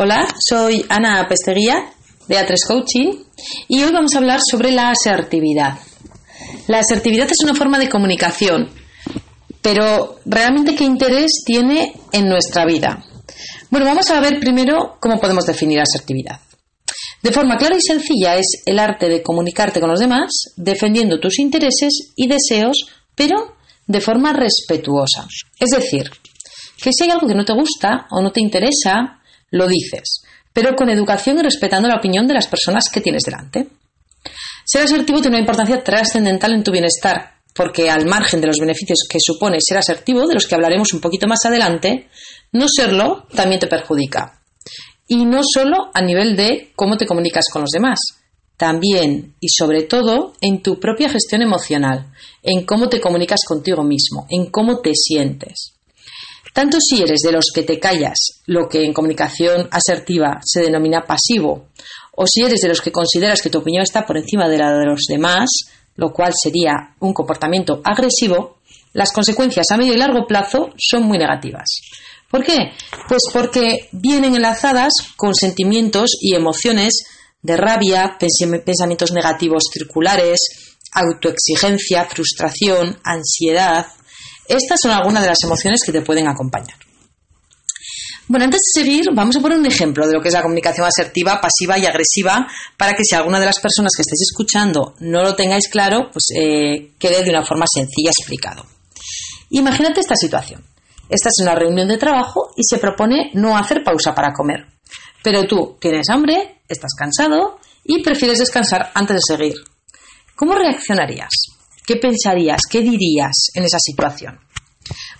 Hola, soy Ana Pesteguía de A3 Coaching y hoy vamos a hablar sobre la asertividad. La asertividad es una forma de comunicación, pero realmente qué interés tiene en nuestra vida. Bueno, vamos a ver primero cómo podemos definir asertividad. De forma clara y sencilla es el arte de comunicarte con los demás, defendiendo tus intereses y deseos, pero de forma respetuosa. Es decir, que si hay algo que no te gusta o no te interesa, lo dices, pero con educación y respetando la opinión de las personas que tienes delante. Ser asertivo tiene una importancia trascendental en tu bienestar, porque al margen de los beneficios que supone ser asertivo, de los que hablaremos un poquito más adelante, no serlo también te perjudica. Y no solo a nivel de cómo te comunicas con los demás, también y sobre todo en tu propia gestión emocional, en cómo te comunicas contigo mismo, en cómo te sientes. Tanto si eres de los que te callas, lo que en comunicación asertiva se denomina pasivo, o si eres de los que consideras que tu opinión está por encima de la de los demás, lo cual sería un comportamiento agresivo, las consecuencias a medio y largo plazo son muy negativas. ¿Por qué? Pues porque vienen enlazadas con sentimientos y emociones de rabia, pensamientos negativos circulares, autoexigencia, frustración, ansiedad, estas son algunas de las emociones que te pueden acompañar. Bueno, antes de seguir, vamos a poner un ejemplo de lo que es la comunicación asertiva, pasiva y agresiva, para que si alguna de las personas que estáis escuchando no lo tengáis claro, pues eh, quede de una forma sencilla explicado. Imagínate esta situación. Estás en una reunión de trabajo y se propone no hacer pausa para comer. Pero tú tienes hambre, estás cansado y prefieres descansar antes de seguir. ¿Cómo reaccionarías? ¿Qué pensarías? ¿Qué dirías en esa situación?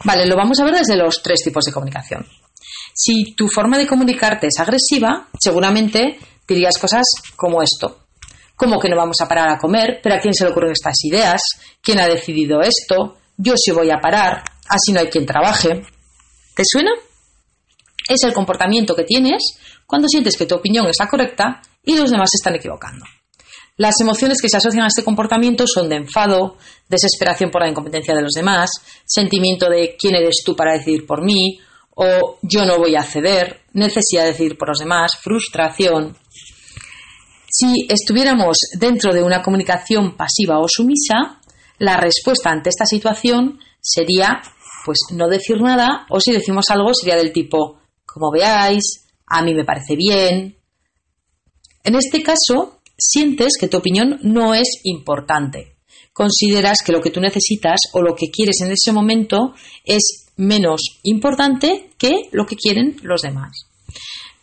Vale, lo vamos a ver desde los tres tipos de comunicación. Si tu forma de comunicarte es agresiva, seguramente dirías cosas como esto. Como que no vamos a parar a comer, pero a quién se le ocurren estas ideas, quién ha decidido esto, yo sí voy a parar, así no hay quien trabaje. ¿Te suena? Es el comportamiento que tienes cuando sientes que tu opinión es la correcta y los demás se están equivocando. Las emociones que se asocian a este comportamiento son de enfado, desesperación por la incompetencia de los demás, sentimiento de quién eres tú para decidir por mí, o yo no voy a ceder, necesidad de decidir por los demás, frustración. Si estuviéramos dentro de una comunicación pasiva o sumisa, la respuesta ante esta situación sería pues no decir nada o si decimos algo sería del tipo como veáis, a mí me parece bien. En este caso, sientes que tu opinión no es importante. Consideras que lo que tú necesitas o lo que quieres en ese momento es menos importante que lo que quieren los demás.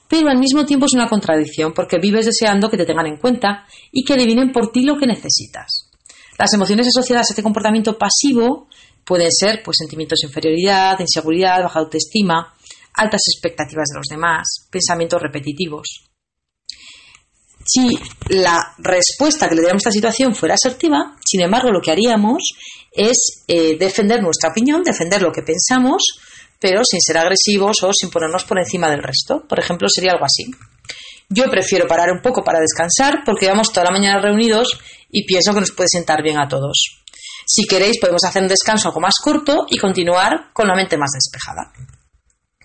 Pero al mismo tiempo es una contradicción porque vives deseando que te tengan en cuenta y que adivinen por ti lo que necesitas. Las emociones asociadas a este comportamiento pasivo pueden ser pues, sentimientos de inferioridad, inseguridad, baja autoestima, altas expectativas de los demás, pensamientos repetitivos. Si la respuesta que le diéramos a esta situación fuera asertiva, sin embargo, lo que haríamos es eh, defender nuestra opinión, defender lo que pensamos, pero sin ser agresivos o sin ponernos por encima del resto. Por ejemplo, sería algo así. Yo prefiero parar un poco para descansar porque vamos toda la mañana reunidos y pienso que nos puede sentar bien a todos. Si queréis, podemos hacer un descanso algo más corto y continuar con la mente más despejada.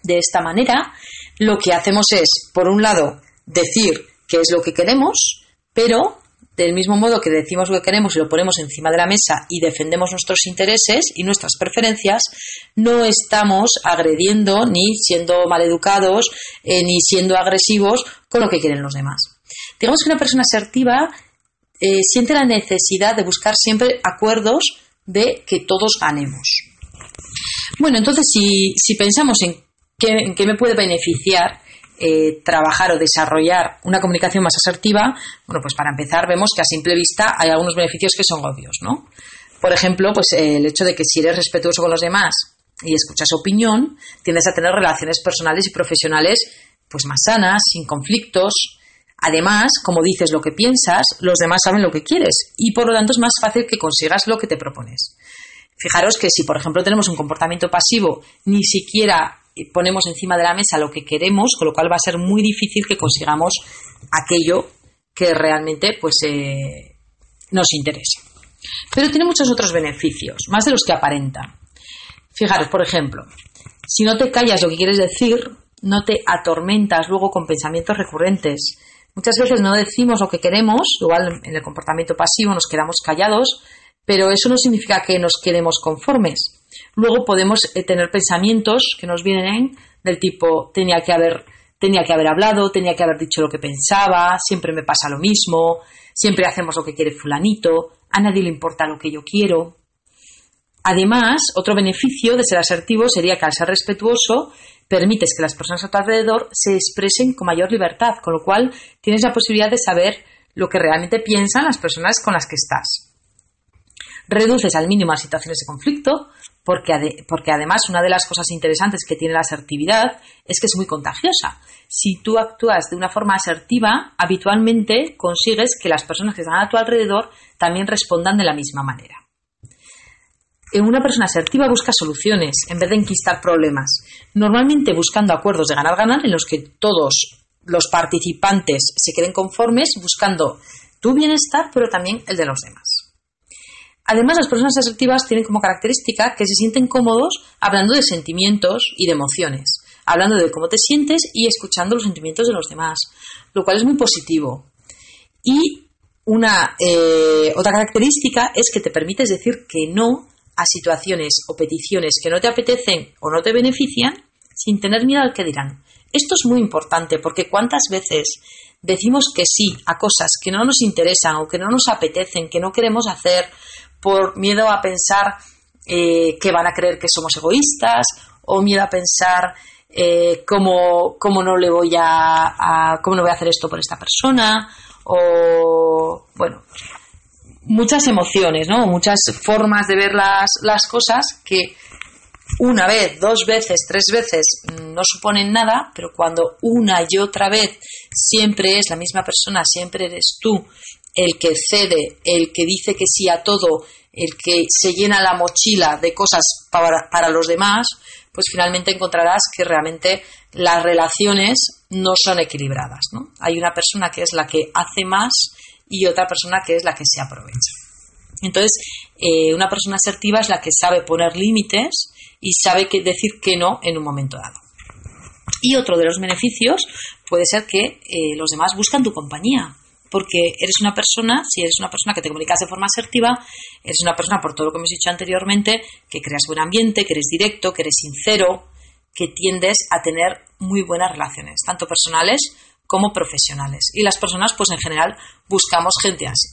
De esta manera, lo que hacemos es, por un lado, decir qué es lo que queremos, pero del mismo modo que decimos lo que queremos y lo ponemos encima de la mesa y defendemos nuestros intereses y nuestras preferencias, no estamos agrediendo ni siendo maleducados eh, ni siendo agresivos con lo que quieren los demás. Digamos que una persona asertiva eh, siente la necesidad de buscar siempre acuerdos de que todos ganemos. Bueno, entonces si, pensamos en qué, en qué me puede beneficiar eh, trabajar o desarrollar una comunicación más asertiva, bueno, pues para empezar vemos que a simple vista hay algunos beneficios que son obvios, ¿no? Por ejemplo, pues el hecho de que si eres respetuoso con los demás y escuchas opinión, tiendes a tener relaciones personales y profesionales pues más sana, sin conflictos. Además, como dices lo que piensas, los demás saben lo que quieres y por lo tanto es más fácil que consigas lo que te propones. Fijaros que si, por ejemplo, tenemos un comportamiento pasivo, ni siquiera ponemos encima de la mesa lo que queremos, con lo cual va a ser muy difícil que consigamos aquello que realmente pues, eh, nos interese. Pero tiene muchos otros beneficios, más de los que aparenta. Fijaros, por ejemplo, si no te callas lo que quieres decir, no te atormentas luego con pensamientos recurrentes. Muchas veces no decimos lo que queremos, igual en el comportamiento pasivo nos quedamos callados, pero eso no significa que nos quedemos conformes. Luego podemos eh, tener pensamientos que nos vienen del tipo tenía que haber tenía que haber hablado, tenía que haber dicho lo que pensaba, siempre me pasa lo mismo, siempre hacemos lo que quiere fulanito, a nadie le importa lo que yo quiero. Además, otro beneficio de ser asertivo sería que al ser respetuoso permites que las personas a tu alrededor se expresen con mayor libertad, con lo cual tienes la posibilidad de saber lo que realmente piensan las personas con las que estás. Reduces al mínimo las situaciones de conflicto, porque, además una de las cosas interesantes que tiene la asertividad es que es muy contagiosa. Si tú actúas de una forma asertiva, habitualmente consigues que las personas que están a tu alrededor también respondan de la misma manera. Una persona asertiva busca soluciones en vez de enquistar problemas, normalmente buscando acuerdos de ganar-ganar en los que todos los participantes se queden conformes, buscando tu bienestar, pero también el de los demás. Además, las personas asertivas tienen como característica que se sienten cómodos hablando de sentimientos y de emociones, hablando de cómo te sientes y escuchando los sentimientos de los demás, lo cual es muy positivo. Y una eh, otra característica es que te permites decir que no a situaciones o peticiones que no te apetecen o no te benefician sin tener miedo al que dirán. Esto es muy importante porque cuántas veces decimos que sí a cosas que no nos interesan o que no nos apetecen, que no queremos hacer por miedo a pensar eh, que van a creer que somos egoístas o miedo a pensar eh, cómo, no le voy a, cómo no voy a hacer esto por esta persona o bueno muchas emociones no muchas formas de ver las, las cosas que una vez, dos veces, tres veces no suponen nada, pero cuando una y otra vez siempre es la misma persona, siempre eres tú el que cede, el que dice que sí a todo, el que se llena la mochila de cosas para, los demás, pues finalmente encontrarás que realmente las relaciones no son equilibradas. Hay una persona que es la que hace más y otra persona que es la que se aprovecha. Entonces, eh, una persona asertiva es la que sabe poner límites y sabe decir que no en un momento dado. Y otro de los beneficios puede ser que eh, los demás buscan tu compañía porque eres una persona, si eres una persona que te comunicas de forma asertiva, eres una persona, por todo lo que hemos dicho anteriormente, que creas buen ambiente, que eres directo, que eres sincero, que tiendes a tener muy buenas relaciones, tanto personales como profesionales. Y las personas, pues en general, buscamos gente así.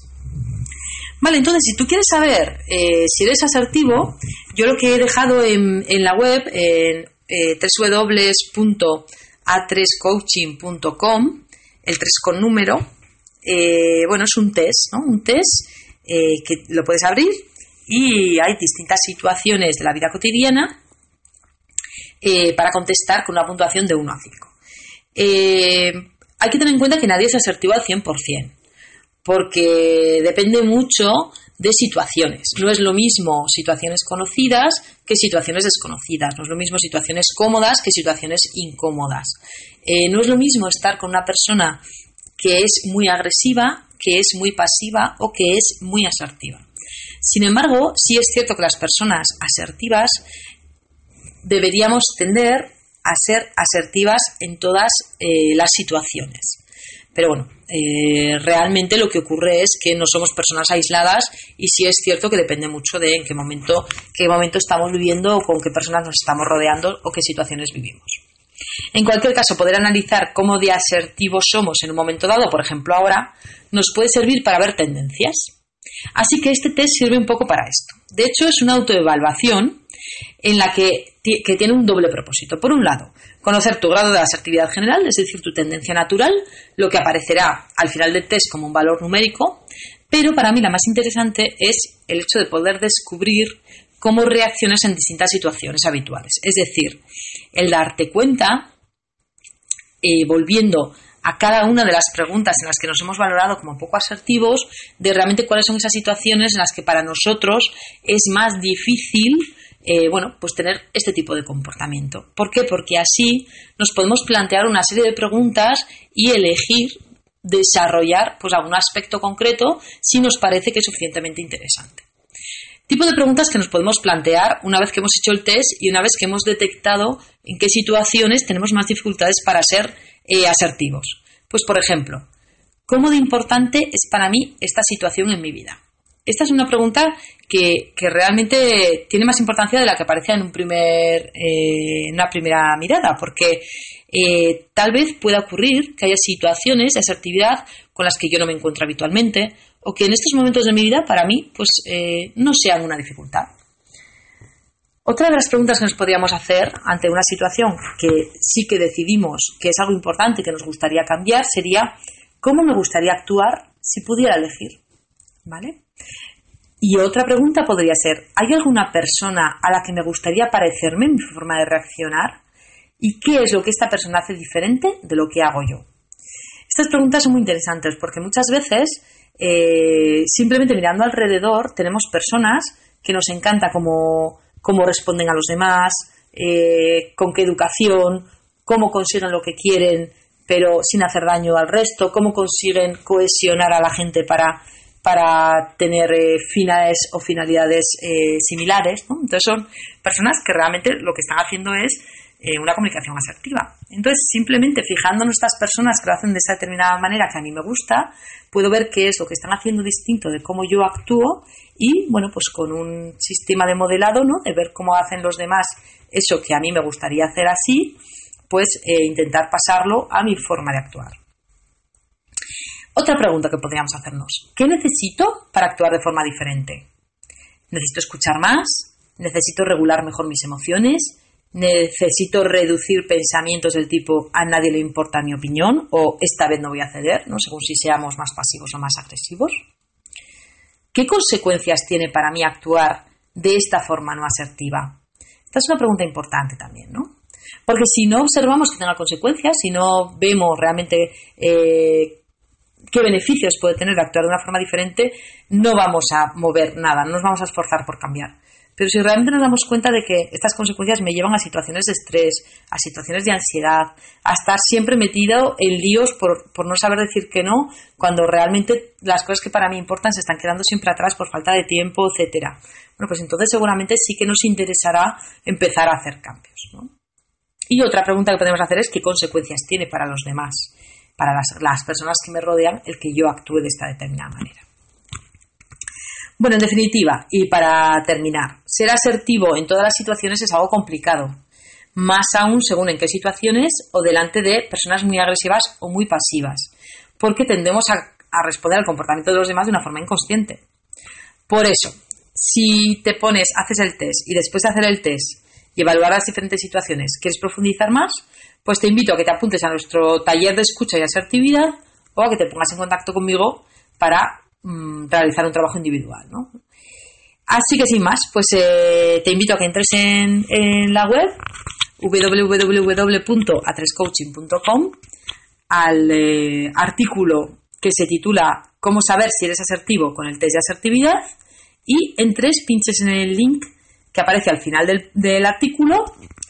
Vale, entonces, si tú quieres saber eh, si eres asertivo, yo lo que he dejado en, la web, en eh, www.a3coaching.com, el 3 con número, eh, bueno, es un test, ¿no? Un test eh, que lo puedes abrir y hay distintas situaciones de la vida cotidiana eh, para contestar con una puntuación de 1 a 5. hay que tener en cuenta que nadie es asertivo al 100%, porque depende mucho de situaciones. No es lo mismo situaciones conocidas que situaciones desconocidas. No es lo mismo situaciones cómodas que situaciones incómodas. no es lo mismo estar con una persona que es muy agresiva, que es muy pasiva o que es muy asertiva. Sin embargo, sí es cierto que las personas asertivas deberíamos tender a ser asertivas en todas eh, las situaciones. Pero bueno, eh, realmente lo que ocurre es que no somos personas aisladas y sí es cierto que depende mucho de en qué momento, qué momento estamos viviendo o con qué personas nos estamos rodeando o qué situaciones vivimos. En cualquier caso, poder analizar cómo de asertivos somos en un momento dado, por ejemplo ahora, nos puede servir para ver tendencias. Así que este test sirve un poco para esto. De hecho, es una autoevaluación en la que, que tiene un doble propósito. Por un lado, conocer tu grado de asertividad general, es decir, tu tendencia natural, lo que aparecerá al final del test como un valor numérico, pero para mí la más interesante es el hecho de poder descubrir cómo reaccionas en distintas situaciones habituales. Es decir, el darte cuenta eh, volviendo a cada una de las preguntas en las que nos hemos valorado como poco asertivos, de realmente cuáles son esas situaciones en las que para nosotros es más difícil eh, bueno, pues tener este tipo de comportamiento. ¿Por qué? Porque así nos podemos plantear una serie de preguntas y elegir desarrollar pues algún aspecto concreto si nos parece que es suficientemente interesante. Tipo de preguntas que nos podemos plantear una vez que hemos hecho el test y una vez que hemos detectado en qué situaciones tenemos más dificultades para ser eh, asertivos. Pues por ejemplo, ¿cómo de importante es para mí esta situación en mi vida? Esta es una pregunta que, realmente tiene más importancia de la que parecía en, eh, una primera mirada, porque eh, tal vez pueda ocurrir que haya situaciones de asertividad con las que yo no me encuentro habitualmente o que en estos momentos de mi vida para mí pues eh, no sean una dificultad. Otra de las preguntas que nos podríamos hacer ante una situación que sí que decidimos que es algo importante que nos gustaría cambiar sería ¿cómo me gustaría actuar si pudiera elegir? ¿Vale? Y otra pregunta podría ser, ¿hay alguna persona a la que me gustaría parecerme en mi forma de reaccionar? ¿Y qué es lo que esta persona hace diferente de lo que hago yo? Estas preguntas son muy interesantes porque muchas veces eh, simplemente mirando alrededor tenemos personas que nos encanta cómo, cómo responden a los demás, eh, con qué educación, cómo consiguen lo que quieren pero sin hacer daño al resto, cómo consiguen cohesionar a la gente para para tener eh, finales o finalidades eh, similares. Entonces son personas que realmente lo que están haciendo es eh, una comunicación asertiva. Entonces, simplemente fijándonos estas personas que lo hacen de esa determinada manera que a mí me gusta, puedo ver qué es lo que están haciendo distinto de cómo yo actúo y, bueno, pues con un sistema de modelado, ¿no? De ver cómo hacen los demás eso que a mí me gustaría hacer así, pues intentar pasarlo a mi forma de actuar. Otra pregunta que podríamos hacernos. ¿Qué necesito para actuar de forma diferente? ¿Necesito escuchar más? ¿Necesito regular mejor mis emociones? ¿Necesito reducir pensamientos del tipo a nadie le importa mi opinión? ¿O esta vez no voy a ceder? ¿no? Según si seamos más pasivos o más agresivos. ¿Qué consecuencias tiene para mí actuar de esta forma no asertiva? Esta es una pregunta importante también, ¿no? Porque si no observamos que tenga consecuencias, si no vemos realmente eh, qué beneficios puede tener actuar de una forma diferente, no vamos a mover nada, no nos vamos a esforzar por cambiar. Pero si realmente nos damos cuenta de que estas consecuencias me llevan a situaciones de estrés, a situaciones de ansiedad, a estar siempre metido en líos por, no saber decir que no, cuando realmente las cosas que para mí importan se están quedando siempre atrás por falta de tiempo, etcétera. Bueno, pues entonces seguramente sí que nos interesará empezar a hacer cambios. Y otra pregunta que podemos hacer es qué consecuencias tiene para los demás para las, personas que me rodean el que yo actúe de esta determinada manera. Bueno, en definitiva, y para terminar, ser asertivo en todas las situaciones es algo complicado, más aún según en qué situaciones o delante de personas muy agresivas o muy pasivas, porque tendemos a, responder al comportamiento de los demás de una forma inconsciente. Por eso, si te pones, haces el test y después de hacer el test y evaluar las diferentes situaciones, ¿quieres profundizar más? pues te invito a que te apuntes a nuestro taller de escucha y asertividad o a que te pongas en contacto conmigo para mm, realizar un trabajo individual. ¿no? Así que sin más, pues eh, te invito a que entres en, la web www.atrescoaching.com al eh, artículo que se titula Cómo saber si eres asertivo con el test de asertividad y entres, pinches en el link que aparece al final del, artículo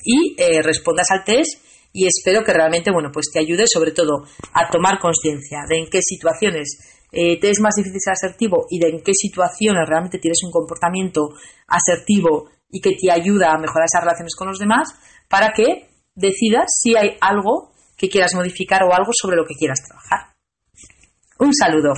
y eh, respondas al test y espero que realmente bueno, pues te ayude sobre todo a tomar conciencia de en qué situaciones eh, te es más difícil ser asertivo y de en qué situaciones realmente tienes un comportamiento asertivo y que te ayuda a mejorar esas relaciones con los demás para que decidas si hay algo que quieras modificar o algo sobre lo que quieras trabajar. Un saludo.